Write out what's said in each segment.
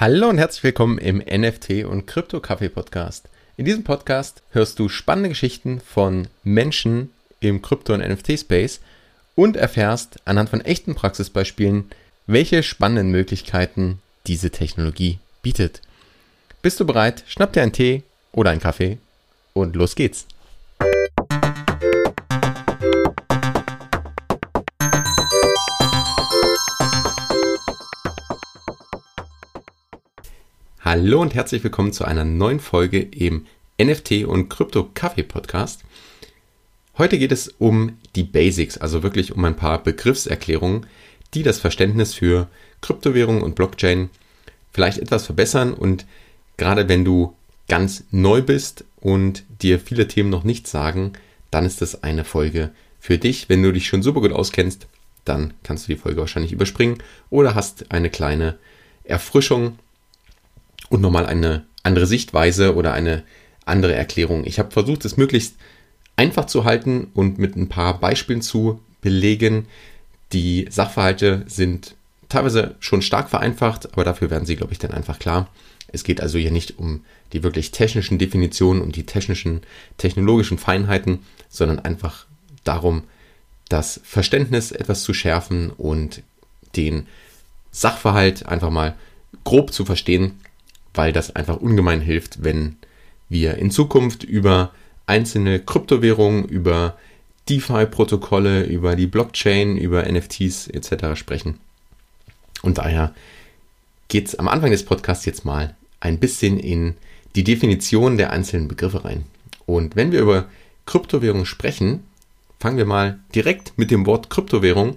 Hallo und herzlich willkommen im NFT und Krypto Kaffee Podcast. In diesem Podcast hörst du spannende Geschichten von Menschen im Krypto- und NFT-Space und erfährst anhand von echten Praxisbeispielen, welche spannenden Möglichkeiten diese Technologie bietet. Bist du bereit? Schnapp dir einen Tee oder einen Kaffee und los geht's. Hallo und herzlich willkommen zu einer neuen Folge im NFT und Krypto Kaffee Podcast. Heute geht es um die Basics, also wirklich um ein paar Begriffserklärungen, die das Verständnis für Kryptowährung und Blockchain vielleicht etwas verbessern und gerade wenn du ganz neu bist und dir viele Themen noch nicht sagen, dann ist das eine Folge für dich. Wenn du dich schon super gut auskennst, dann kannst du die Folge wahrscheinlich überspringen oder hast eine kleine Erfrischung und nochmal eine andere Sichtweise oder eine andere Erklärung. Ich habe versucht, es möglichst einfach zu halten und mit ein paar Beispielen zu belegen. Die Sachverhalte sind teilweise schon stark vereinfacht, aber dafür werden sie, glaube ich, dann einfach klar. Es geht also hier nicht um die wirklich technischen Definitionen, um die technischen, technologischen Feinheiten, sondern einfach darum, das Verständnis etwas zu schärfen und den Sachverhalt einfach mal grob zu verstehen, weil das einfach ungemein hilft, wenn wir in Zukunft über einzelne Kryptowährungen, über DeFi-Protokolle, über die Blockchain, über NFTs etc. sprechen. Und daher geht es am Anfang des Podcasts jetzt mal ein bisschen in die Definition der einzelnen Begriffe rein. Und wenn wir über Kryptowährung sprechen, fangen wir mal direkt mit dem Wort Kryptowährung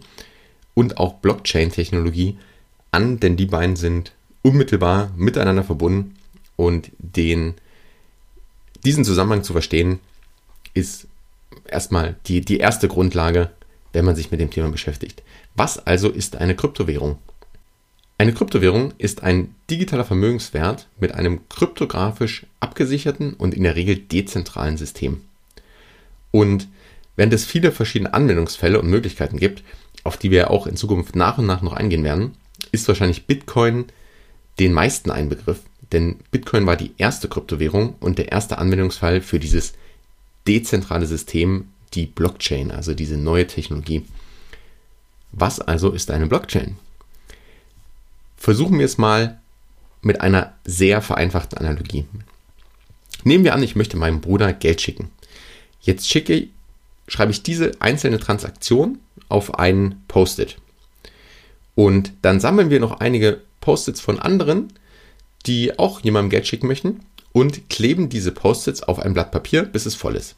und auch Blockchain-Technologie an, denn die beiden sind unmittelbar miteinander verbunden und den, diesen Zusammenhang zu verstehen, ist erstmal die, die erste Grundlage, wenn man sich mit dem Thema beschäftigt. Was also ist eine Kryptowährung? Eine Kryptowährung ist ein digitaler Vermögenswert mit einem kryptografisch abgesicherten und in der Regel dezentralen System. Und während es viele verschiedene Anwendungsfälle und Möglichkeiten gibt, auf die wir auch in Zukunft nach und nach noch eingehen werden, ist wahrscheinlich Bitcoin den meisten ein Begriff, denn Bitcoin war die erste Kryptowährung und der erste Anwendungsfall für dieses dezentrale System, die Blockchain, also diese neue Technologie. Was also ist eine Blockchain? Versuchen wir es mal mit einer sehr vereinfachten Analogie. Nehmen wir an, ich möchte meinem Bruder Geld schicken. Jetzt schicke, schreibe ich diese einzelne Transaktion auf einen Post-it. Und dann sammeln wir noch einige Post-its von anderen, die auch jemandem Geld schicken möchten und kleben diese Post-its auf ein Blatt Papier, bis es voll ist.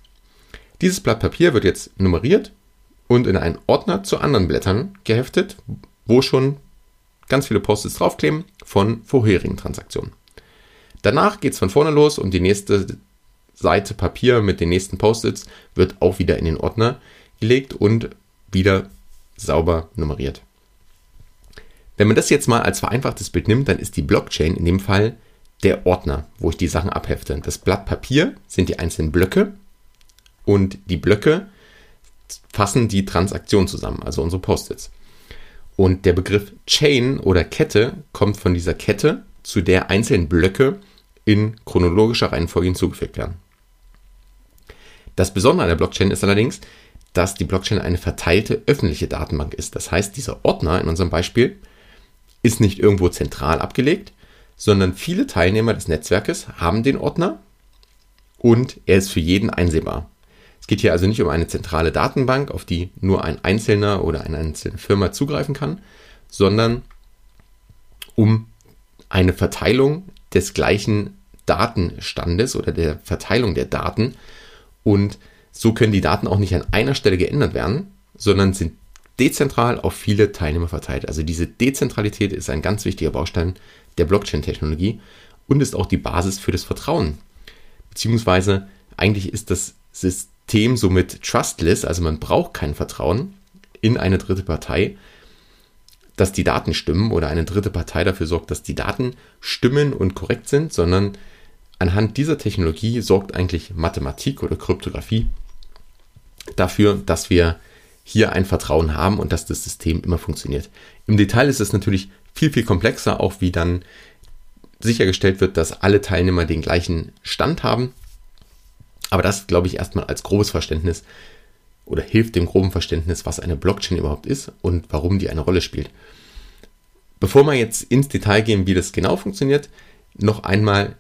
Dieses Blatt Papier wird jetzt nummeriert und in einen Ordner zu anderen Blättern geheftet, wo schon ganz viele Post-its draufkleben von vorherigen Transaktionen. Danach geht es von vorne los und die nächste Seite Papier mit den nächsten Post-its wird auch wieder in den Ordner gelegt und wieder sauber nummeriert. Wenn man das jetzt mal als vereinfachtes Bild nimmt, dann ist die Blockchain in dem Fall der Ordner, wo ich die Sachen abhefte. Das Blatt Papier sind die einzelnen Blöcke und die Blöcke fassen die Transaktion zusammen, also unsere Post-its. Und der Begriff Chain oder Kette kommt von dieser Kette, zu der einzelne Blöcke in chronologischer Reihenfolge hinzugefügt werden. Das Besondere an der Blockchain ist allerdings, dass die Blockchain eine verteilte öffentliche Datenbank ist. Das heißt, dieser Ordner in unserem Beispiel ist nicht irgendwo zentral abgelegt, sondern viele Teilnehmer des Netzwerkes haben den Ordner und er ist für jeden einsehbar. Es geht hier also nicht um eine zentrale Datenbank, auf die nur ein Einzelner oder eine einzelne Firma zugreifen kann, sondern um eine Verteilung des gleichen Datenstandes oder der Verteilung der Daten. Und so können die Daten auch nicht an einer Stelle geändert werden, sondern sind dezentral auf viele Teilnehmer verteilt. Also diese Dezentralität ist ein ganz wichtiger Baustein der Blockchain-Technologie und ist auch die Basis für das Vertrauen. Beziehungsweise eigentlich ist das System somit trustless, also man braucht kein Vertrauen in eine dritte Partei, dass die Daten stimmen oder eine dritte Partei dafür sorgt, dass die Daten stimmen und korrekt sind, sondern anhand dieser Technologie sorgt eigentlich Mathematik oder Kryptographie dafür, dass wir hier ein Vertrauen haben und dass das System immer funktioniert. Im Detail ist es natürlich viel, viel komplexer, auch wie dann sichergestellt wird, dass alle Teilnehmer den gleichen Stand haben. Aber das glaube ich erstmal als grobes Verständnis oder hilft dem groben Verständnis, was eine Blockchain überhaupt ist und warum die eine Rolle spielt. Bevor wir jetzt ins Detail gehen, wie das genau funktioniert, noch einmal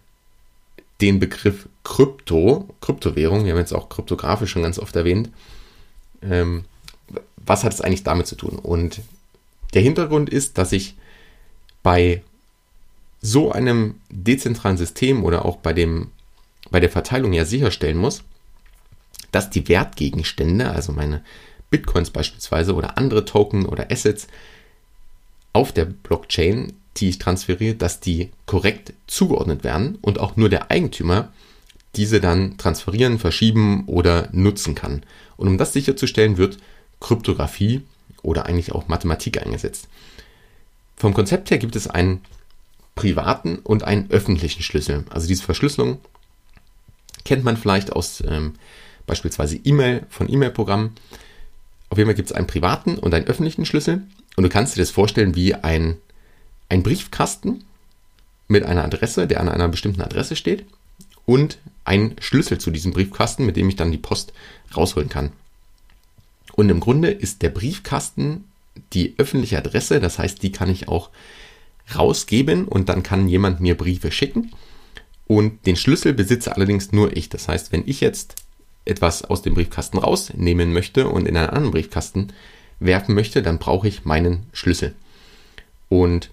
den Begriff Krypto, Kryptowährung, wir haben jetzt auch kryptografisch schon ganz oft erwähnt. Ähm, was hat es eigentlich damit zu tun? Und der Hintergrund ist, dass ich bei so einem dezentralen System oder auch bei, dem, bei der Verteilung ja sicherstellen muss, dass die Wertgegenstände, also meine Bitcoins beispielsweise oder andere Token oder Assets auf der Blockchain, die ich transferiere, dass die korrekt zugeordnet werden und auch nur der Eigentümer diese dann transferieren, verschieben oder nutzen kann. Und um das sicherzustellen, wird Kryptographie oder eigentlich auch Mathematik eingesetzt. Vom Konzept her gibt es einen privaten und einen öffentlichen Schlüssel. Also diese Verschlüsselung kennt man vielleicht aus ähm, beispielsweise E-Mail von E-Mail-Programmen. Auf jeden Fall gibt es einen privaten und einen öffentlichen Schlüssel. Und du kannst dir das vorstellen wie ein, ein Briefkasten mit einer Adresse, der an einer bestimmten Adresse steht und ein Schlüssel zu diesem Briefkasten, mit dem ich dann die Post rausholen kann. Und im Grunde ist der Briefkasten die öffentliche Adresse, das heißt, die kann ich auch rausgeben und dann kann jemand mir Briefe schicken. Und den Schlüssel besitze allerdings nur ich. Das heißt, wenn ich jetzt etwas aus dem Briefkasten rausnehmen möchte und in einen anderen Briefkasten werfen möchte, dann brauche ich meinen Schlüssel. Und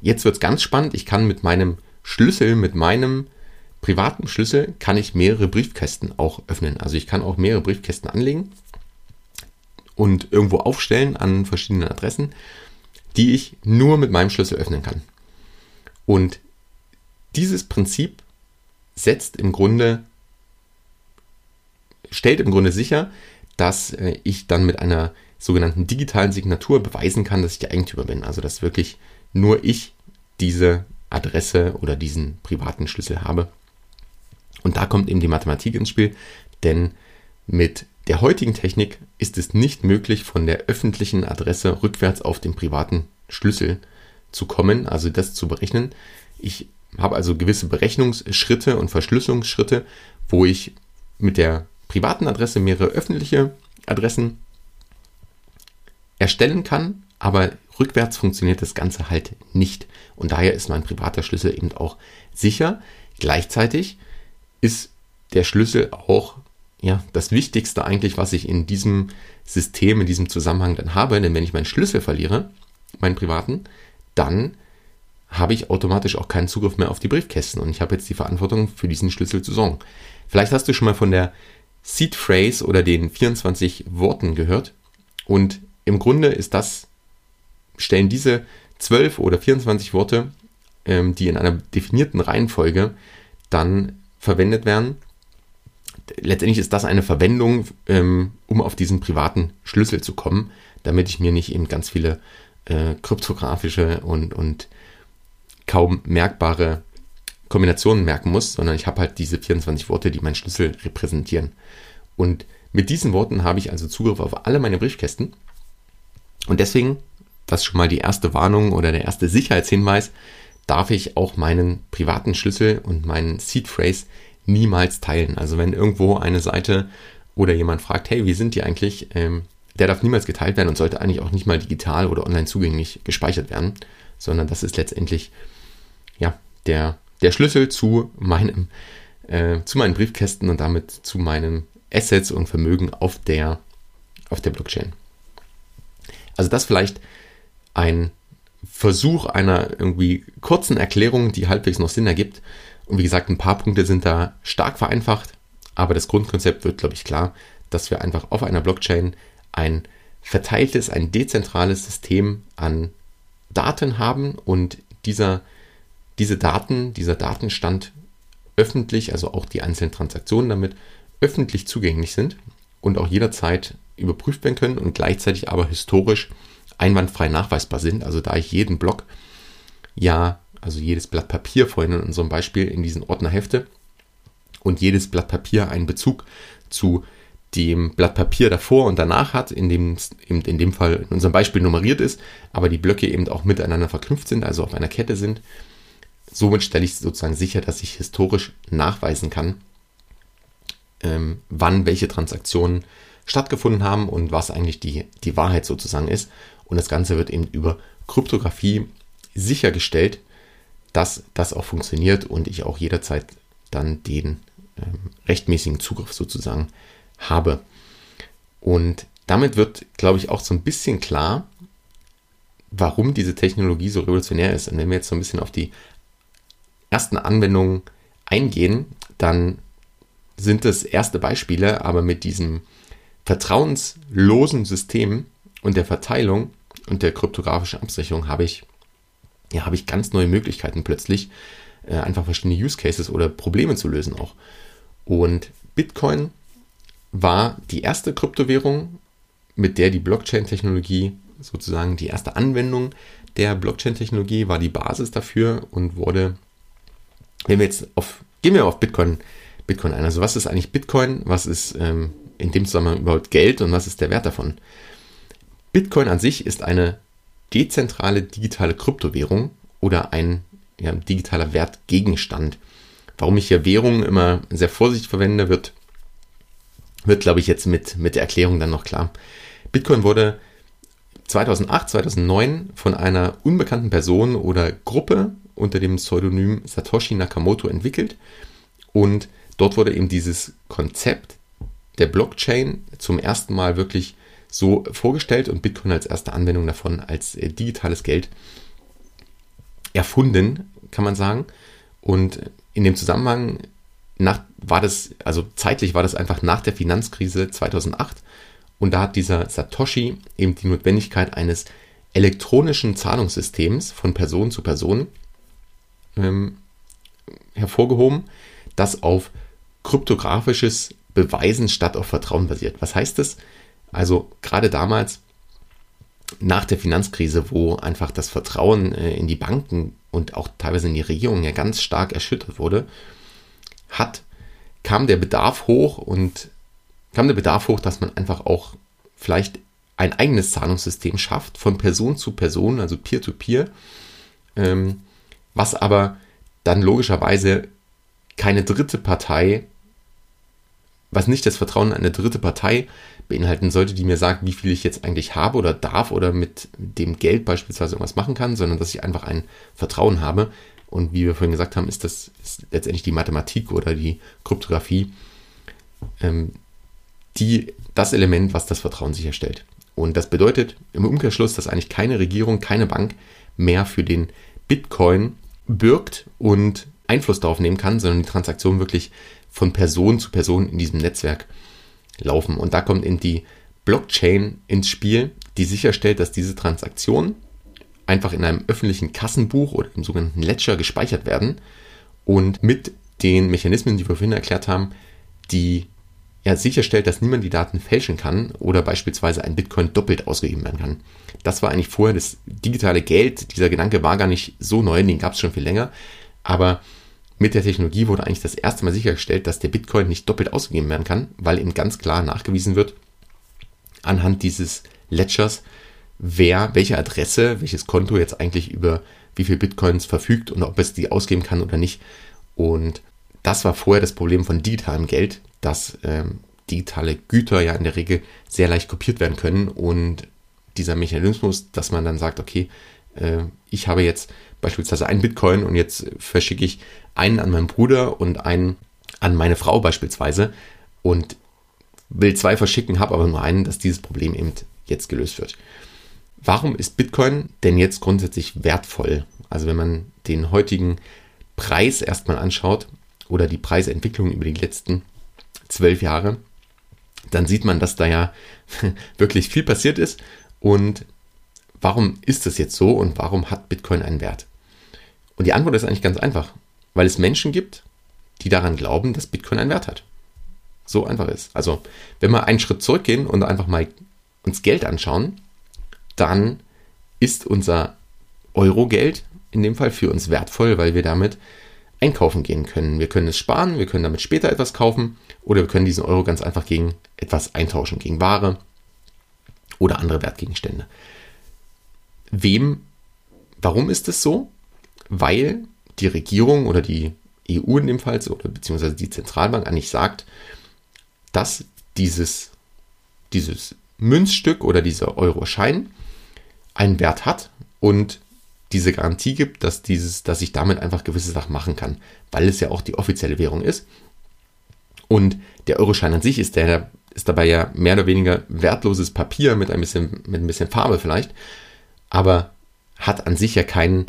jetzt wird es ganz spannend. Ich kann mit meinem Schlüssel, mit meinem privaten Schlüssel, kann ich mehrere Briefkästen auch öffnen. Also ich kann auch mehrere Briefkästen anlegen und irgendwo aufstellen an verschiedenen Adressen, die ich nur mit meinem Schlüssel öffnen kann. Und dieses Prinzip setzt im Grunde, stellt im Grunde sicher, dass äh, ich dann mit einer sogenannten digitalen Signatur beweisen kann, dass ich der Eigentümer bin. Also dass wirklich nur ich diese Adresse oder diesen privaten Schlüssel habe. Und da kommt eben die Mathematik ins Spiel, denn mit der heutigen Technik ist es nicht möglich, von der öffentlichen Adresse rückwärts auf den privaten Schlüssel zu kommen, also das zu berechnen. Ich habe also gewisse Berechnungsschritte und Verschlüsselungsschritte, wo ich mit der privaten Adresse mehrere öffentliche Adressen erstellen kann, aber rückwärts funktioniert das Ganze halt nicht. Und daher ist mein privater Schlüssel eben auch sicher. Gleichzeitig ist der Schlüssel auch ja, das Wichtigste eigentlich, was ich in diesem System, in diesem Zusammenhang dann habe. Denn wenn ich meinen Schlüssel verliere, meinen privaten, dann habe ich automatisch auch keinen Zugriff mehr auf die Briefkästen und ich habe jetzt die Verantwortung für diesen Schlüssel zu sorgen. Vielleicht hast du schon mal von der Seed Phrase oder den 24 Worten gehört und im Grunde ist das, stellen diese 12 oder 24 Worte, ähm, die in einer definierten Reihenfolge dann verwendet werden, letztendlich ist das eine Verwendung, ähm, um auf diesen privaten Schlüssel zu kommen, damit ich mir nicht eben ganz viele äh, kryptografische und, und kaum merkbare Kombinationen merken muss, sondern ich habe halt diese 24 Worte, die meinen Schlüssel repräsentieren. Und mit diesen Worten habe ich also Zugriff auf alle meine Briefkästen. Und deswegen, das ist schon mal die erste Warnung oder der erste Sicherheitshinweis, darf ich auch meinen privaten Schlüssel und meinen Seed Phrase niemals teilen. Also wenn irgendwo eine Seite oder jemand fragt, hey, wie sind die eigentlich, ähm, der darf niemals geteilt werden und sollte eigentlich auch nicht mal digital oder online zugänglich gespeichert werden, sondern das ist letztendlich ja der, der Schlüssel zu meinem äh, zu meinen Briefkästen und damit zu meinen Assets und Vermögen auf der auf der Blockchain. Also das vielleicht ein Versuch einer irgendwie kurzen Erklärung, die halbwegs noch Sinn ergibt. Und wie gesagt, ein paar Punkte sind da stark vereinfacht, aber das Grundkonzept wird, glaube ich, klar, dass wir einfach auf einer Blockchain ein verteiltes, ein dezentrales System an Daten haben und dieser, diese Daten, dieser Datenstand öffentlich, also auch die einzelnen Transaktionen damit öffentlich zugänglich sind und auch jederzeit überprüft werden können und gleichzeitig aber historisch einwandfrei nachweisbar sind. Also da ich jeden Block ja also jedes Blatt Papier vorhin in unserem Beispiel in diesen Ordner hefte und jedes Blatt Papier einen Bezug zu dem Blatt Papier davor und danach hat, in dem, in dem Fall in unserem Beispiel nummeriert ist, aber die Blöcke eben auch miteinander verknüpft sind, also auf einer Kette sind, somit stelle ich sozusagen sicher, dass ich historisch nachweisen kann, ähm, wann welche Transaktionen stattgefunden haben und was eigentlich die, die Wahrheit sozusagen ist. Und das Ganze wird eben über Kryptographie sichergestellt, dass das auch funktioniert und ich auch jederzeit dann den ähm, rechtmäßigen Zugriff sozusagen habe. Und damit wird, glaube ich, auch so ein bisschen klar, warum diese Technologie so revolutionär ist. Und wenn wir jetzt so ein bisschen auf die ersten Anwendungen eingehen, dann sind das erste Beispiele, aber mit diesem vertrauenslosen System und der Verteilung und der kryptografischen Absicherung habe ich, ja, habe ich ganz neue Möglichkeiten plötzlich, äh, einfach verschiedene Use Cases oder Probleme zu lösen auch. Und Bitcoin war die erste Kryptowährung, mit der die Blockchain-Technologie sozusagen die erste Anwendung der Blockchain-Technologie war die Basis dafür und wurde, wenn wir jetzt auf, gehen wir auf Bitcoin, Bitcoin ein. Also was ist eigentlich Bitcoin? Was ist ähm, in dem Zusammenhang überhaupt Geld und was ist der Wert davon? Bitcoin an sich ist eine dezentrale digitale Kryptowährung oder ein ja, digitaler Wertgegenstand. Warum ich hier Währungen immer sehr vorsichtig verwende, wird, wird glaube ich, jetzt mit, mit der Erklärung dann noch klar. Bitcoin wurde 2008, 2009 von einer unbekannten Person oder Gruppe unter dem Pseudonym Satoshi Nakamoto entwickelt und dort wurde eben dieses Konzept der Blockchain zum ersten Mal wirklich so vorgestellt und Bitcoin als erste Anwendung davon als äh, digitales Geld erfunden, kann man sagen. Und in dem Zusammenhang nach, war das, also zeitlich war das einfach nach der Finanzkrise 2008 und da hat dieser Satoshi eben die Notwendigkeit eines elektronischen Zahlungssystems von Person zu Person ähm, hervorgehoben, das auf kryptografisches Beweisen statt auf Vertrauen basiert. Was heißt das? Also gerade damals nach der Finanzkrise, wo einfach das Vertrauen äh, in die Banken und auch teilweise in die Regierung ja ganz stark erschüttert wurde, hat, kam der Bedarf hoch und kam der Bedarf hoch, dass man einfach auch vielleicht ein eigenes Zahlungssystem schafft, von Person zu Person, also Peer-to-Peer, -Peer, ähm, was aber dann logischerweise keine dritte Partei was nicht das Vertrauen in eine dritte Partei beinhalten sollte, die mir sagt, wie viel ich jetzt eigentlich habe oder darf oder mit dem Geld beispielsweise irgendwas machen kann, sondern dass ich einfach ein Vertrauen habe. Und wie wir vorhin gesagt haben, ist das ist letztendlich die Mathematik oder die Kryptographie ähm, die, das Element, was das Vertrauen sicherstellt. Und das bedeutet im Umkehrschluss, dass eigentlich keine Regierung, keine Bank mehr für den Bitcoin birgt und Einfluss darauf nehmen kann, sondern die Transaktion wirklich von Person zu Person in diesem Netzwerk laufen. Und da kommt in die Blockchain ins Spiel, die sicherstellt, dass diese Transaktionen einfach in einem öffentlichen Kassenbuch oder im sogenannten Ledger gespeichert werden und mit den Mechanismen, die wir vorhin erklärt haben, die ja, sicherstellt, dass niemand die Daten fälschen kann oder beispielsweise ein Bitcoin doppelt ausgegeben werden kann. Das war eigentlich vorher das digitale Geld. Dieser Gedanke war gar nicht so neu, den gab es schon viel länger. Aber mit der Technologie wurde eigentlich das erste Mal sichergestellt, dass der Bitcoin nicht doppelt ausgegeben werden kann, weil eben ganz klar nachgewiesen wird, anhand dieses Ledgers, wer, welche Adresse, welches Konto jetzt eigentlich über wie viel Bitcoins verfügt und ob es die ausgeben kann oder nicht. Und das war vorher das Problem von digitalem Geld, dass ähm, digitale Güter ja in der Regel sehr leicht kopiert werden können und dieser Mechanismus, dass man dann sagt, okay, äh, ich habe jetzt beispielsweise einen Bitcoin und jetzt verschicke ich einen an meinen Bruder und einen an meine Frau beispielsweise und will zwei verschicken, habe aber nur einen, dass dieses Problem eben jetzt gelöst wird. Warum ist Bitcoin denn jetzt grundsätzlich wertvoll? Also wenn man den heutigen Preis erstmal anschaut oder die Preisentwicklung über die letzten zwölf Jahre, dann sieht man, dass da ja wirklich viel passiert ist. Und warum ist das jetzt so und warum hat Bitcoin einen Wert? Und die Antwort ist eigentlich ganz einfach weil es Menschen gibt, die daran glauben, dass Bitcoin einen Wert hat. So einfach ist. Also, wenn wir einen Schritt zurückgehen und einfach mal uns Geld anschauen, dann ist unser Euro-Geld in dem Fall für uns wertvoll, weil wir damit einkaufen gehen können. Wir können es sparen, wir können damit später etwas kaufen oder wir können diesen Euro ganz einfach gegen etwas eintauschen, gegen Ware oder andere Wertgegenstände. Wem, warum ist es so? Weil die Regierung oder die EU in dem Fall oder beziehungsweise die Zentralbank eigentlich sagt, dass dieses, dieses Münzstück oder dieser Euroschein einen Wert hat und diese Garantie gibt, dass, dieses, dass ich damit einfach gewisse Sachen machen kann, weil es ja auch die offizielle Währung ist. Und der Euroschein an sich ist, der, ist dabei ja mehr oder weniger wertloses Papier mit ein bisschen, mit ein bisschen Farbe vielleicht, aber hat an sich ja keinen,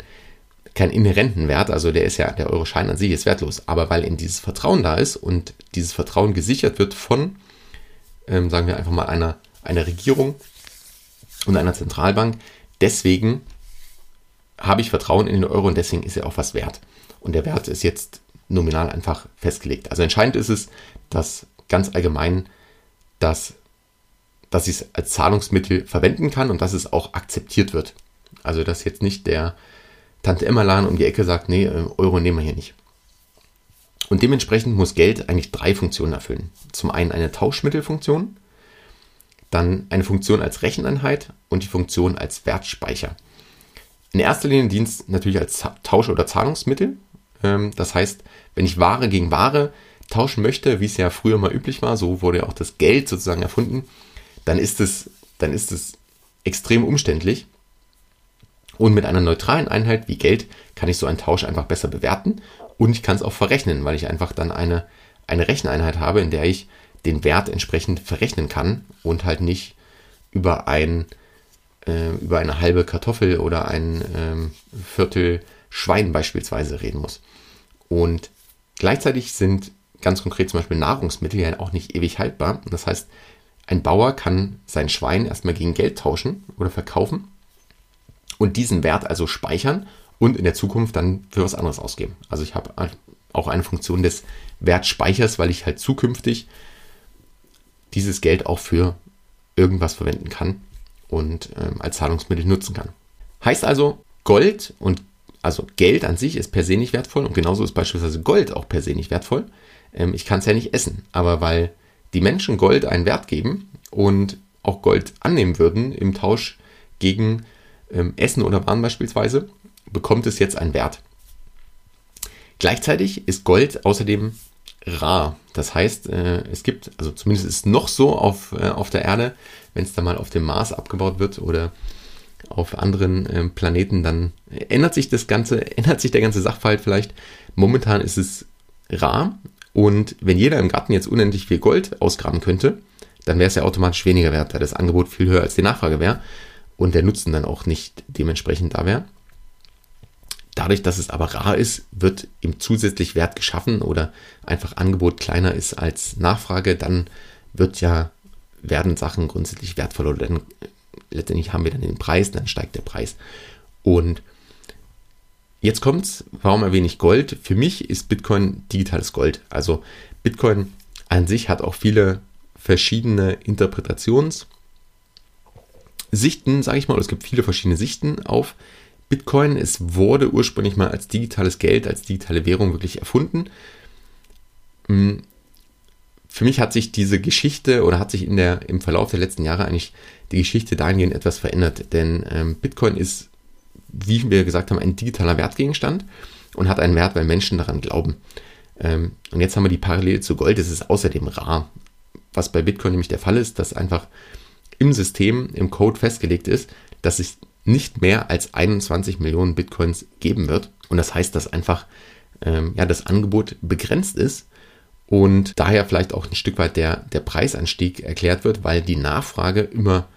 keinen inhärenten Wert, also der ist ja, der Euroschein an sich ist wertlos, aber weil eben dieses Vertrauen da ist und dieses Vertrauen gesichert wird von, ähm, sagen wir einfach mal, einer, einer Regierung und einer Zentralbank, deswegen habe ich Vertrauen in den Euro und deswegen ist er auch was wert. Und der Wert ist jetzt nominal einfach festgelegt. Also entscheidend ist es, dass ganz allgemein, dass, dass ich es als Zahlungsmittel verwenden kann und dass es auch akzeptiert wird. Also dass jetzt nicht der Tante Emma-Laden um die Ecke sagt, nee, äh, Euro nehmen wir hier nicht. Und dementsprechend muss Geld eigentlich drei Funktionen erfüllen. Zum einen eine Tauschmittelfunktion, dann eine Funktion als Recheneinheit und die Funktion als Wertspeicher. In erster Linie dient es natürlich als Tausch- oder Zahlungsmittel. Ähm, das heißt, wenn ich Ware gegen Ware tauschen möchte, wie es ja früher mal üblich war, so wurde ja auch das Geld sozusagen erfunden, dann ist es, dann ist es extrem umständlich. Und mit einer neutralen Einheit wie Geld kann ich so einen Tausch einfach besser bewerten und ich kann es auch verrechnen, weil ich einfach dann eine, eine Recheneinheit habe, in der ich den Wert entsprechend verrechnen kann und halt nicht über ein äh, über eine halbe Kartoffel oder ein ähm, Viertel Schwein beispielsweise reden muss. Und gleichzeitig sind ganz konkret zum Beispiel Nahrungsmittel ja auch nicht ewig haltbar. Das heißt, ein Bauer kann sein Schwein erstmal gegen Geld tauschen oder verkaufen und diesen Wert also speichern und in der Zukunft dann für was anderes ausgeben. Also ich habe auch eine Funktion des Wertspeichers, weil ich halt zukünftig dieses Geld auch für irgendwas verwenden kann und ähm, als Zahlungsmittel nutzen kann. Heißt also, Gold und also Geld an sich ist per se nicht wertvoll und genauso ist beispielsweise Gold auch per se nicht wertvoll. Ähm, ich kann es ja nicht essen, aber weil die Menschen Gold einen Wert geben und auch Gold annehmen würden im Tausch gegen Essen oder Waren beispielsweise, bekommt es jetzt einen Wert. Gleichzeitig ist Gold außerdem rar. Das heißt, äh, es gibt, also zumindest ist es noch so auf, äh, auf der Erde, wenn es da mal auf dem Mars abgebaut wird oder auf anderen äh, Planeten, dann ändert sich das Ganze, ändert sich der ganze Sachverhalt vielleicht. Momentan ist es rar und wenn jeder im Garten jetzt unendlich viel Gold ausgraben könnte, dann wäre es ja automatisch weniger wert, da das Angebot viel höher als die Nachfrage wäre und der Nutzen dann auch nicht dementsprechend da wäre. Dadurch, dass es aber rar ist, wird ihm zusätzlich Wert geschaffen oder einfach Angebot kleiner ist als Nachfrage, dann wird ja, werden Sachen grundsätzlich wertvoller oder dann letztendlich haben wir dann den Preis, dann steigt der Preis. Und jetzt kommt's, warum erwähne ich Gold? Für mich ist Bitcoin digitales Gold. Also Bitcoin an sich hat auch viele verschiedene Interpretationssichten, sage ich mal, es gibt viele verschiedene Sichten auf Bitcoin. Es wurde ursprünglich mal als digitales Geld, als digitale Währung wirklich erfunden. Hm, für mich hat sich diese Geschichte oder hat sich in der, im Verlauf der letzten Jahre eigentlich die Geschichte dahingehend etwas verändert. Denn ähm, Bitcoin ist, wie wir gesagt haben, ein digitaler Wertgegenstand und hat einen Wert, weil Menschen daran glauben. Ähm, und jetzt haben wir die Parallele zu Gold, es ist außerdem rar. Was bei Bitcoin nämlich der Fall ist, dass einfach im System, im Code festgelegt ist, dass es nicht mehr als 21 Millionen Bitcoins geben wird. Und das heißt, dass einfach ähm, ja, das Angebot begrenzt ist und daher vielleicht auch ein Stück weit der, der Preisanstieg erklärt wird, weil die Nachfrage immer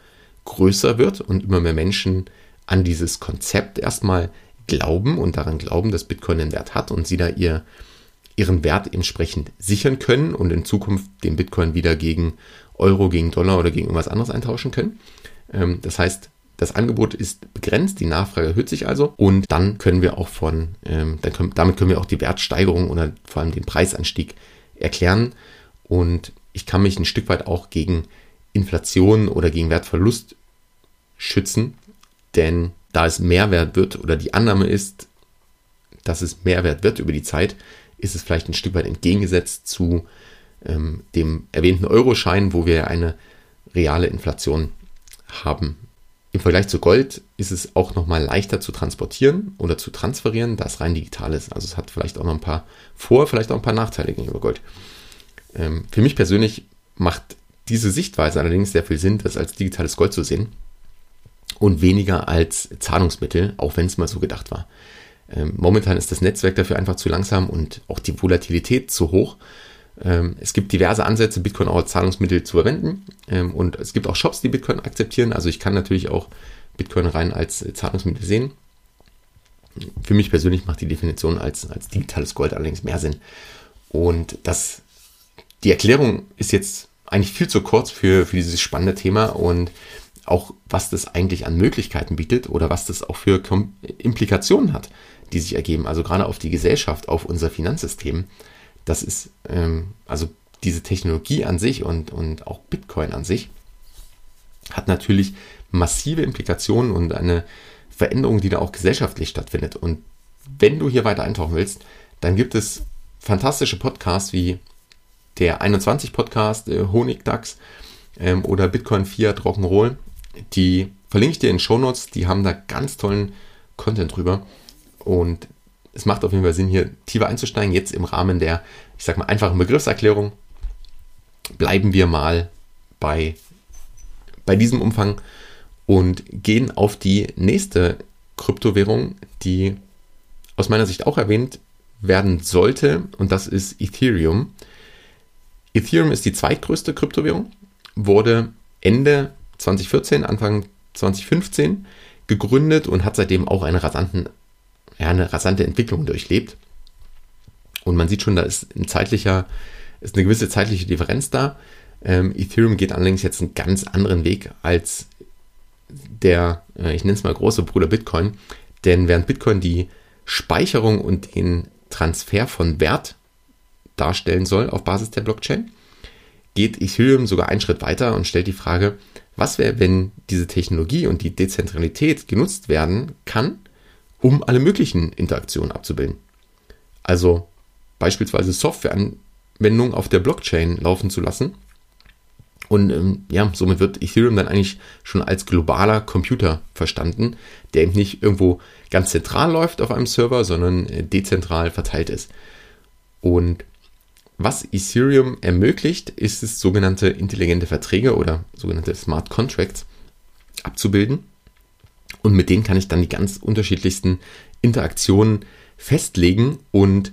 größer wird und immer mehr Menschen an dieses Konzept erstmal glauben und daran glauben, dass Bitcoin einen Wert hat und sie da ihr, ihren Wert entsprechend sichern können und in Zukunft den Bitcoin wieder gegen Euro, gegen Dollar oder gegen irgendwas anderes eintauschen können. Ähm, das heißt, das Angebot ist begrenzt, die Nachfrage erhöht sich also und dann können wir auch von, ähm, dann können, damit können wir auch die Wertsteigerung oder vor allem den Preisanstieg erklären und ich kann mich ein Stück weit auch gegen Inflation oder gegen Wertverlust schützen, denn da es Mehrwert wird oder die Annahme ist, dass es Mehrwert wird über die Zeit, ist es vielleicht ein Stück weit entgegengesetzt zu ähm, dem erwähnten Euroschein, wo wir eine reale Inflation haben Im Vergleich zu Gold ist es auch nochmal leichter zu transportieren oder zu transferieren, da es rein digital ist. Also es hat vielleicht auch noch ein paar Vor-, vielleicht auch ein paar Nachteile gegenüber Gold. Ähm, für mich persönlich macht diese Sichtweise allerdings sehr viel Sinn, das als digitales Gold zu sehen und weniger als Zahlungsmittel, auch wenn es mal so gedacht war. Ähm, momentan ist das Netzwerk dafür einfach zu langsam und auch die Volatilität zu hoch, es gibt diverse Ansätze, Bitcoin auch als Zahlungsmittel zu verwenden. Ähm, und es gibt auch Shops, die Bitcoin akzeptieren. Also ich kann natürlich auch Bitcoin rein als Zahlungsmittel sehen. Für mich persönlich macht die Definition als, als digitales Gold allerdings mehr Sinn. Und das, die Erklärung ist jetzt eigentlich viel zu kurz für, für dieses spannende Thema und auch was das eigentlich an Möglichkeiten bietet oder was das auch für Implikationen hat, die sich ergeben. Also gerade auf die Gesellschaft, auf unser Finanzsystem das ist, ähm, also diese Technologie an sich und, und auch Bitcoin an sich hat natürlich massive Implikationen und eine Veränderung, die da auch gesellschaftlich stattfindet. Und wenn du hier weiter eintauchen willst, dann gibt es fantastische Podcasts wie der 21 Podcast, äh, Honigdachs ähm, oder Bitcoin Fiat Rock'n'Roll. Die verlinke ich dir in Show Notes. Die haben da ganz tollen Content drüber. Und es macht auf jeden Fall Sinn, hier tiefer einzusteigen. Jetzt im Rahmen der, ich sag mal, einfachen Begriffserklärung bleiben wir mal bei, bei diesem Umfang und gehen auf die nächste Kryptowährung, die aus meiner Sicht auch erwähnt werden sollte, und das ist Ethereum. Ethereum ist die zweitgrößte Kryptowährung, wurde Ende 2014, Anfang 2015 gegründet und hat seitdem auch einen rasanten ja, eine rasante Entwicklung durchlebt. Und man sieht schon, da ist ein zeitlicher, ist eine gewisse zeitliche Differenz da. Ähm, Ethereum geht allerdings jetzt einen ganz anderen Weg als der, äh, ich nenne es mal große Bruder Bitcoin. Denn während Bitcoin die Speicherung und den Transfer von Wert darstellen soll auf Basis der Blockchain, geht Ethereum sogar einen Schritt weiter und stellt die Frage, was wäre, wenn diese Technologie und die Dezentralität genutzt werden kann, um alle möglichen Interaktionen abzubilden. Also beispielsweise Softwareanwendungen auf der Blockchain laufen zu lassen. Und ähm, ja, somit wird Ethereum dann eigentlich schon als globaler Computer verstanden, der eben nicht irgendwo ganz zentral läuft auf einem Server, sondern äh, dezentral verteilt ist. Und was Ethereum ermöglicht, ist es, sogenannte intelligente Verträge oder sogenannte Smart Contracts abzubilden und mit denen kann ich dann die ganz unterschiedlichsten Interaktionen festlegen und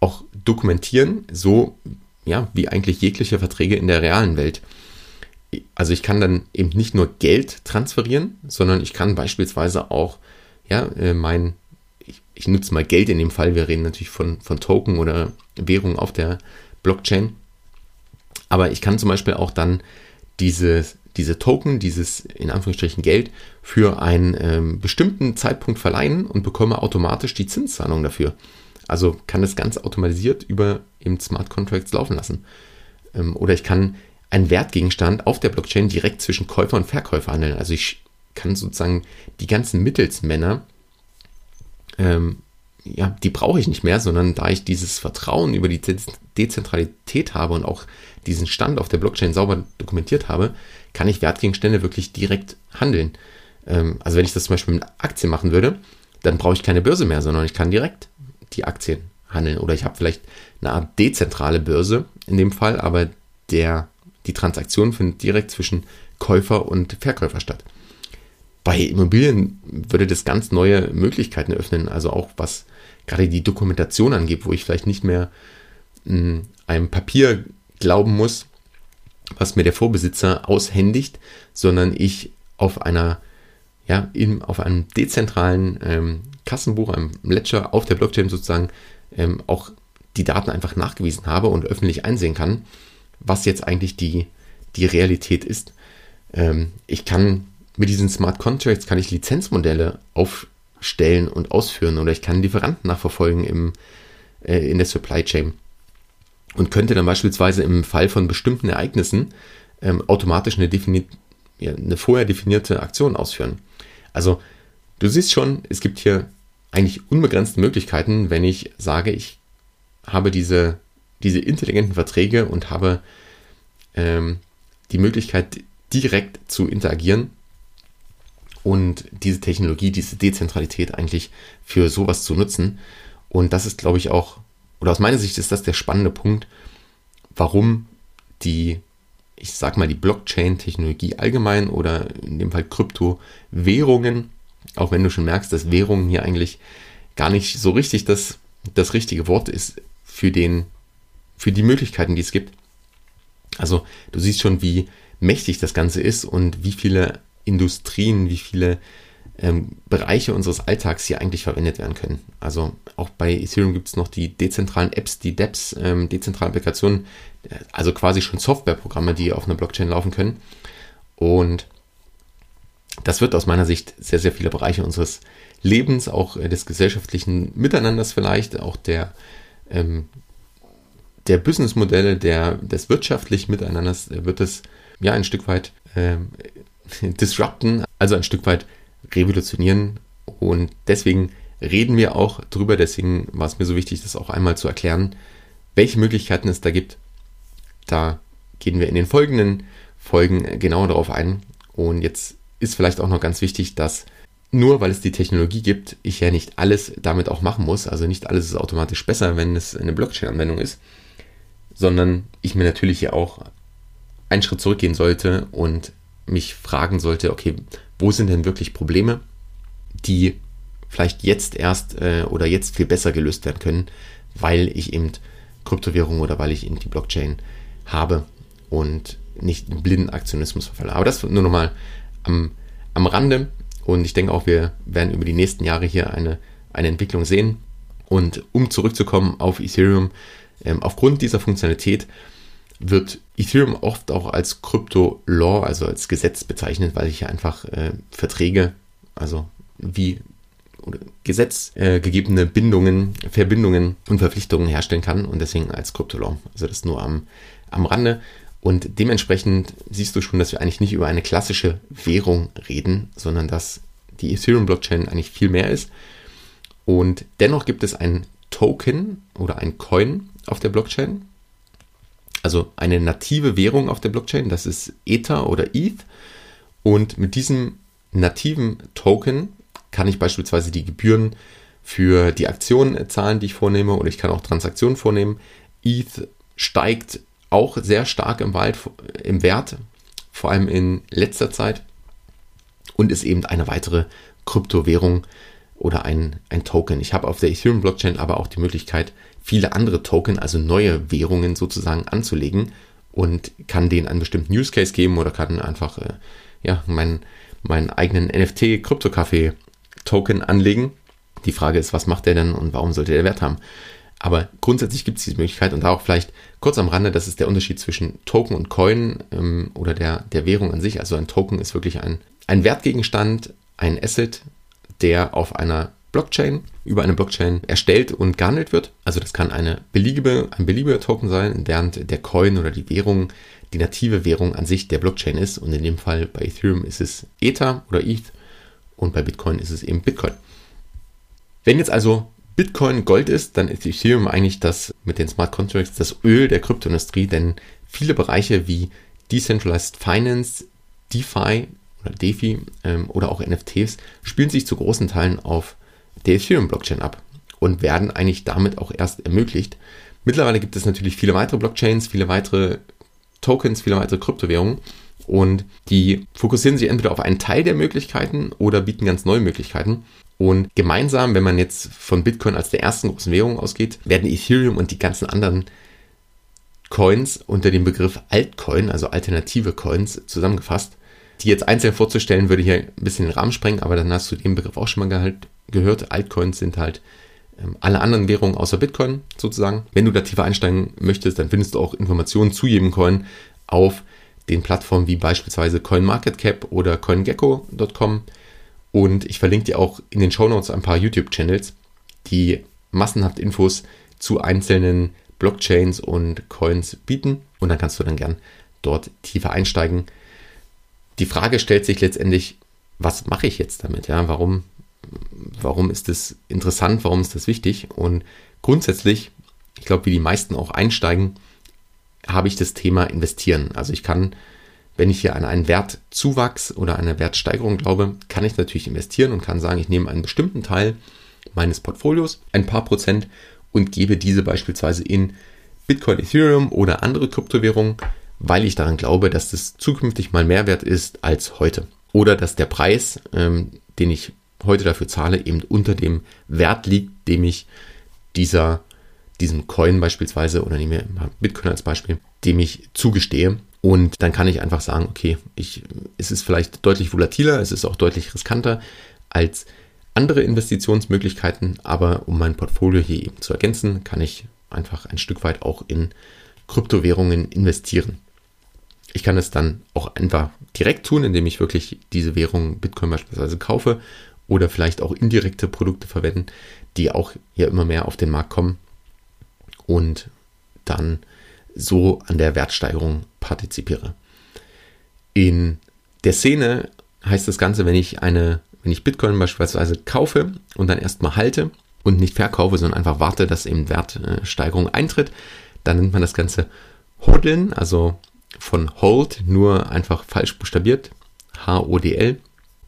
auch dokumentieren, so ja, wie eigentlich jegliche Verträge in der realen Welt. Also ich kann dann eben nicht nur Geld transferieren, sondern ich kann beispielsweise auch ja, äh, mein, ich, ich nutze mal Geld in dem Fall, wir reden natürlich von, von Token oder Währung auf der Blockchain. Aber ich kann zum Beispiel auch dann dieses diese Token, dieses in Anführungsstrichen Geld, für einen ähm, bestimmten Zeitpunkt verleihen und bekomme automatisch die Zinszahlung dafür. Also kann es ganz automatisiert über eben Smart Contracts laufen lassen. Ähm, oder ich kann einen Wertgegenstand auf der Blockchain direkt zwischen Käufer und Verkäufer handeln. Also ich kann sozusagen die ganzen Mittelsmänner, ähm, ja, die brauche ich nicht mehr, sondern da ich dieses Vertrauen über die Dezentralität habe und auch diesen Stand auf der Blockchain sauber dokumentiert habe, kann ich Wertgegenstände wirklich direkt handeln. Ähm, also wenn ich das zum Beispiel mit Aktien machen würde, dann brauche ich keine Börse mehr, sondern ich kann direkt die Aktien handeln. Oder ich habe vielleicht eine Art dezentrale Börse in dem Fall, aber der, die Transaktion findet direkt zwischen Käufer und Verkäufer statt. Bei Immobilien würde das ganz neue Möglichkeiten öffnen, also auch was gerade die Dokumentation angeht, wo ich vielleicht nicht mehr hm, einem Papier glauben muss, was mir der Vorbesitzer aushändigt, sondern ich auf einer, ja, in, auf einem dezentralen ähm, Kassenbuch, einem Ledger auf der Blockchain sozusagen ähm, auch die Daten einfach nachgewiesen habe und öffentlich einsehen kann, was jetzt eigentlich die, die Realität ist. Ähm, ich kann mit diesen Smart Contracts kann ich Lizenzmodelle aufstellen und ausführen oder ich kann Lieferanten nachverfolgen im, äh, in der Supply Chain und könnte dann beispielsweise im Fall von bestimmten Ereignissen ähm, automatisch eine, ja, eine vorher definierte Aktion ausführen. Also du siehst schon, es gibt hier eigentlich unbegrenzte Möglichkeiten, wenn ich sage, ich habe diese, diese intelligenten Verträge und habe ähm, die Möglichkeit, direkt zu interagieren und diese Technologie, diese Dezentralität eigentlich für sowas zu nutzen. Und das ist, glaube ich, auch, oder aus meiner Sicht ist das der spannende Punkt, warum die, ich sag mal, die Blockchain-Technologie allgemein oder in dem Fall Kryptowährungen, auch wenn du schon merkst, dass Währungen hier eigentlich gar nicht so richtig das, das richtige Wort ist für den, für die Möglichkeiten, die es gibt. Also du siehst schon, wie mächtig das Ganze ist und wie viele Industrien, wie viele ähm, Bereiche unseres Alltags hier eigentlich verwendet werden können. Also auch bei Ethereum gibt es noch die dezentralen Apps, die DApps, ähm, dezentrale Applikationen, also quasi schon Softwareprogramme, die auf einer Blockchain laufen können. Und das wird aus meiner Sicht sehr, sehr viele Bereiche unseres Lebens, auch äh, des gesellschaftlichen Miteinanders vielleicht, auch der, ähm, der Businessmodelle, der, des wirtschaftlichen Miteinanders, äh, wird es ja ein Stück weit ähm, disrupten, also ein Stück weit revolutionieren. Und deswegen reden wir auch drüber. Deswegen war es mir so wichtig, das auch einmal zu erklären, welche Möglichkeiten es da gibt. Da gehen wir in den folgenden Folgen genauer darauf ein. Und jetzt ist vielleicht auch noch ganz wichtig, dass nur weil es die Technologie gibt, ich ja nicht alles damit auch machen muss. Also nicht alles ist automatisch besser, wenn es eine Blockchain-Anwendung ist, sondern ich mir natürlich hier auch einen Schritt zurückgehen sollte und mich fragen sollte, okay, wo sind denn wirklich Probleme, die vielleicht jetzt erst äh, oder jetzt viel besser gelöst werden können, weil ich eben Kryptowährung oder weil ich eben die Blockchain habe und nicht in blinden Aktionismus verfalle. Aber das nur nochmal am, am Rande. Und ich denke auch, wir werden über die nächsten Jahre hier eine, eine Entwicklung sehen. Und um zurückzukommen auf Ethereum, ähm, aufgrund dieser Funktionalität wird Ethereum oft auch als Crypto-Law, also als Gesetz bezeichnet, weil ich hier einfach äh, Verträge, also wie oder gesetzgegebene äh, Bindungen, Verbindungen und Verpflichtungen herstellen kann und deswegen als Crypto-Law. Also das nur am, am Rande. Und dementsprechend siehst du schon, dass wir eigentlich nicht über eine klassische Währung reden, sondern dass die Ethereum-Blockchain eigentlich viel mehr ist. Und dennoch gibt es ein Token oder ein Coin auf der Blockchain, also eine native Währung auf der Blockchain, das ist Ether oder ETH. Und mit diesem nativen Token kann ich beispielsweise die Gebühren für die Aktionen zahlen, die ich vornehme, oder ich kann auch Transaktionen vornehmen. ETH steigt auch sehr stark im, Wald, im Wert, vor allem in letzter Zeit, und ist eben eine weitere Kryptowährung oder ein, ein Token. Ich habe auf der Ethereum-Blockchain aber auch die Möglichkeit, viele andere Token, also neue Währungen sozusagen anzulegen und kann denen einen bestimmten Use Case geben oder kann einfach äh, ja, meinen, meinen eigenen NFT Krypto-Kaffee Token anlegen. Die Frage ist, was macht der denn und warum sollte der Wert haben? Aber grundsätzlich gibt es diese Möglichkeit und da auch vielleicht kurz am Rande, das ist der Unterschied zwischen Token und Coin ähm, oder der, der Währung an sich. Also ein Token ist wirklich ein, ein Wertgegenstand, ein Asset, der auf einer Blockchain, über eine Blockchain erstellt und gehandelt wird. Also das kann eine beliebige, ein beliebiger Token sein, während der Coin oder die Währung die native Währung an sich der Blockchain ist. Und in dem Fall bei Ethereum ist es Ether oder ETH und bei Bitcoin ist es eben Bitcoin. Wenn jetzt also Bitcoin Gold ist, dann ist Ethereum eigentlich das mit den Smart Contracts das Öl der Kryptoindustrie, denn viele Bereiche wie Decentralized Finance, DeFi oder DeFi ähm, oder auch NFTs spielen sich zu großen Teilen auf der Ethereum-Blockchain ab und werden eigentlich damit auch erst ermöglicht. Mittlerweile gibt es natürlich viele weitere Blockchains, viele weitere Tokens, viele weitere Kryptowährungen und die fokussieren sich entweder auf einen Teil der Möglichkeiten oder bieten ganz neue Möglichkeiten. Und gemeinsam, wenn man jetzt von Bitcoin als der ersten großen Währung ausgeht, werden Ethereum und die ganzen anderen Coins unter dem Begriff Altcoin, also alternative Coins, zusammengefasst. Die jetzt einzeln vorzustellen, würde hier ein bisschen den Rahmen sprengen, aber dann hast du den Begriff auch schon mal halt gehört. Altcoins sind halt ähm, alle anderen Währungen außer Bitcoin sozusagen. Wenn du da tiefer einsteigen möchtest, dann findest du auch Informationen zu jedem Coin auf den Plattformen wie beispielsweise CoinMarketCap oder CoinGecko.com. Und ich verlinke dir auch in den Shownotes ein paar YouTube-Channels, die massenhaft Infos zu einzelnen Blockchains und Coins bieten. Und dann kannst du dann gern dort tiefer einsteigen. Die Frage stellt sich letztendlich, was mache ich jetzt damit? Ja, warum warum ist das interessant, warum ist das wichtig? Und grundsätzlich, ich glaube, wie die meisten auch einsteigen, habe ich das Thema investieren. Also ich kann, wenn ich hier an einen Wertzuwachs oder eine Wertsteigerung glaube, kann ich natürlich investieren und kann sagen, ich nehme einen bestimmten Teil meines Portfolios, ein paar Prozent und gebe diese beispielsweise in Bitcoin, Ethereum oder andere Kryptowährungen, weil ich daran glaube, dass das zukünftig mal mehr wert ist als heute. Oder dass der Preis, ähm, den ich heute dafür zahle, eben unter dem Wert liegt, dem ich dieser, diesem Coin beispielsweise, oder nehmen wir Bitcoin als Beispiel, dem ich zugestehe. Und dann kann ich einfach sagen, okay, ich, es ist vielleicht deutlich volatiler, es ist auch deutlich riskanter als andere Investitionsmöglichkeiten, aber um mein Portfolio hier eben zu ergänzen, kann ich einfach ein Stück weit auch in Kryptowährungen investieren. Ich kann es dann auch einfach direkt tun, indem ich wirklich diese Währung Bitcoin beispielsweise kaufe oder vielleicht auch indirekte Produkte verwenden, die auch ja immer mehr auf den Markt kommen und dann so an der Wertsteigerung partizipiere. In der Szene heißt das Ganze, wenn ich eine, wenn ich Bitcoin beispielsweise kaufe und dann erstmal halte und nicht verkaufe, sondern einfach warte, dass eben Wertsteigerung eintritt, dann nennt man das Ganze Hodeln, also von Hold, nur einfach falsch buchstabiert, H-O-D-L.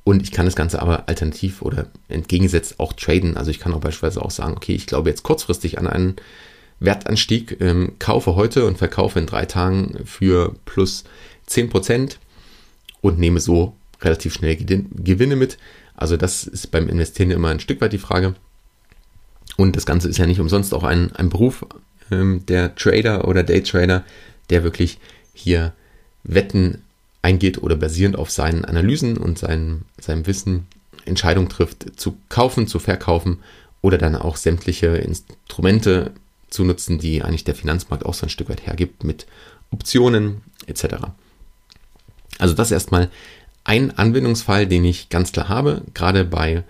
Und ich kann das Ganze aber alternativ oder entgegengesetzt auch traden. Also ich kann auch beispielsweise auch sagen, okay, ich glaube jetzt kurzfristig an einen Wertanstieg, ähm, kaufe heute und verkaufe in drei Tagen für plus 10% und nehme so relativ schnell Gewinne mit. Also das ist beim Investieren immer ein Stück weit die Frage. Und das Ganze ist ja nicht umsonst auch ein, ein Beruf ähm, der Trader oder Daytrader, der wirklich hier Wetten eingeht oder basierend auf seinen Analysen und seinem, seinem Wissen Entscheidungen trifft, zu kaufen, zu verkaufen oder dann auch sämtliche Instrumente zu nutzen, die eigentlich der Finanzmarkt auch so ein Stück weit hergibt mit Optionen etc. Also das erstmal ein Anwendungsfall, den ich ganz klar habe. Gerade bei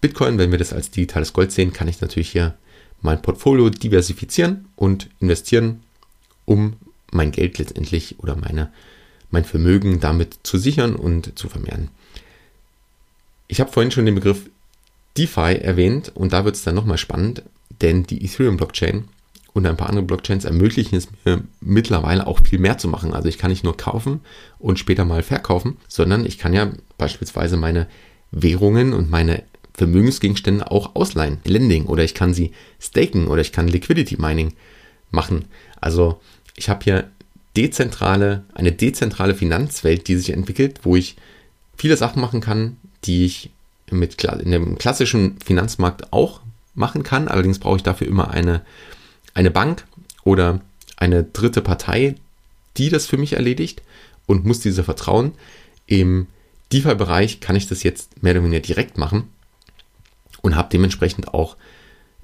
Bitcoin, wenn wir das als digitales Gold sehen, kann ich natürlich hier mein Portfolio diversifizieren und investieren, um mein Geld letztendlich oder meine, mein Vermögen damit zu sichern und zu vermehren. Ich habe vorhin schon den Begriff DeFi erwähnt und da wird es dann nochmal spannend, denn die Ethereum-Blockchain und ein paar andere Blockchains ermöglichen es mir mittlerweile auch viel mehr zu machen. Also ich kann nicht nur kaufen und später mal verkaufen, sondern ich kann ja beispielsweise meine Währungen und meine Vermögensgegenstände auch ausleihen, Lending oder ich kann sie staken oder ich kann Liquidity Mining machen. Also ich habe hier dezentrale, eine dezentrale Finanzwelt, die sich entwickelt, wo ich viele Sachen machen kann, die ich mit in dem klassischen Finanzmarkt auch machen kann. Allerdings brauche ich dafür immer eine, eine Bank oder eine dritte Partei, die das für mich erledigt und muss diese vertrauen. Im DeFi-Bereich kann ich das jetzt mehr oder weniger direkt machen und habe dementsprechend auch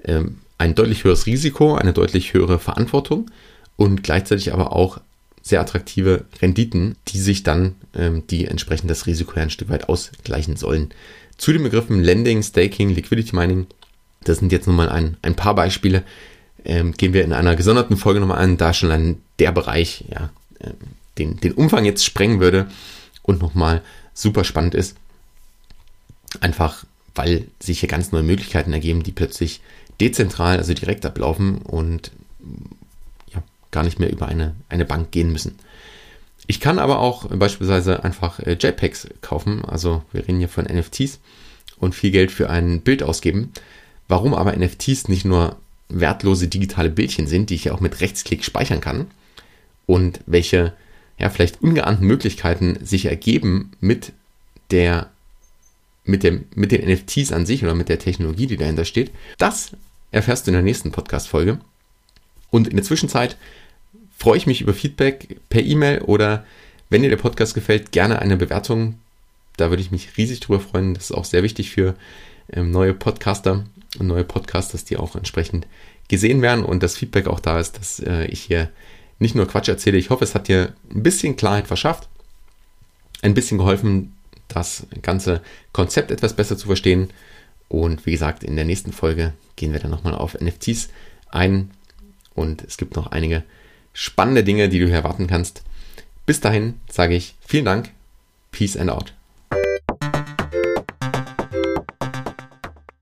ähm, ein deutlich höheres Risiko, eine deutlich höhere Verantwortung und gleichzeitig aber auch sehr attraktive Renditen, die sich dann, ähm, die entsprechend das Risiko ein Stück weit ausgleichen sollen. Zu den Begriffen Lending, Staking, Liquidity Mining, das sind jetzt nochmal ein, ein paar Beispiele, ähm, gehen wir in einer gesonderten Folge nochmal an, da schon ein, der Bereich ja, äh, den, den Umfang jetzt sprengen würde und nochmal super spannend ist. Einfach, weil sich hier ganz neue Möglichkeiten ergeben, die plötzlich dezentral, also direkt ablaufen und gar nicht mehr über eine, eine Bank gehen müssen. Ich kann aber auch beispielsweise einfach äh, JPEGs kaufen, also wir reden hier von NFTs und viel Geld für ein Bild ausgeben. Warum aber NFTs nicht nur wertlose digitale Bildchen sind, die ich ja auch mit Rechtsklick speichern kann und welche ja vielleicht ungeahnten Möglichkeiten sich ergeben mit der mit, dem, mit den NFTs an sich oder mit der Technologie, die dahinter steht, das erfährst du in der nächsten Podcast-Folge. Und in der Zwischenzeit freue ich mich über Feedback per E-Mail oder wenn dir der Podcast gefällt, gerne eine Bewertung. Da würde ich mich riesig drüber freuen. Das ist auch sehr wichtig für ähm, neue Podcaster und neue Podcasters, die auch entsprechend gesehen werden und das Feedback auch da ist, dass äh, ich hier nicht nur Quatsch erzähle. Ich hoffe, es hat dir ein bisschen Klarheit verschafft, ein bisschen geholfen, das ganze Konzept etwas besser zu verstehen. Und wie gesagt, in der nächsten Folge gehen wir dann nochmal auf NFTs ein und es gibt noch einige spannende Dinge, die du hier erwarten kannst. Bis dahin sage ich vielen Dank, Peace and out.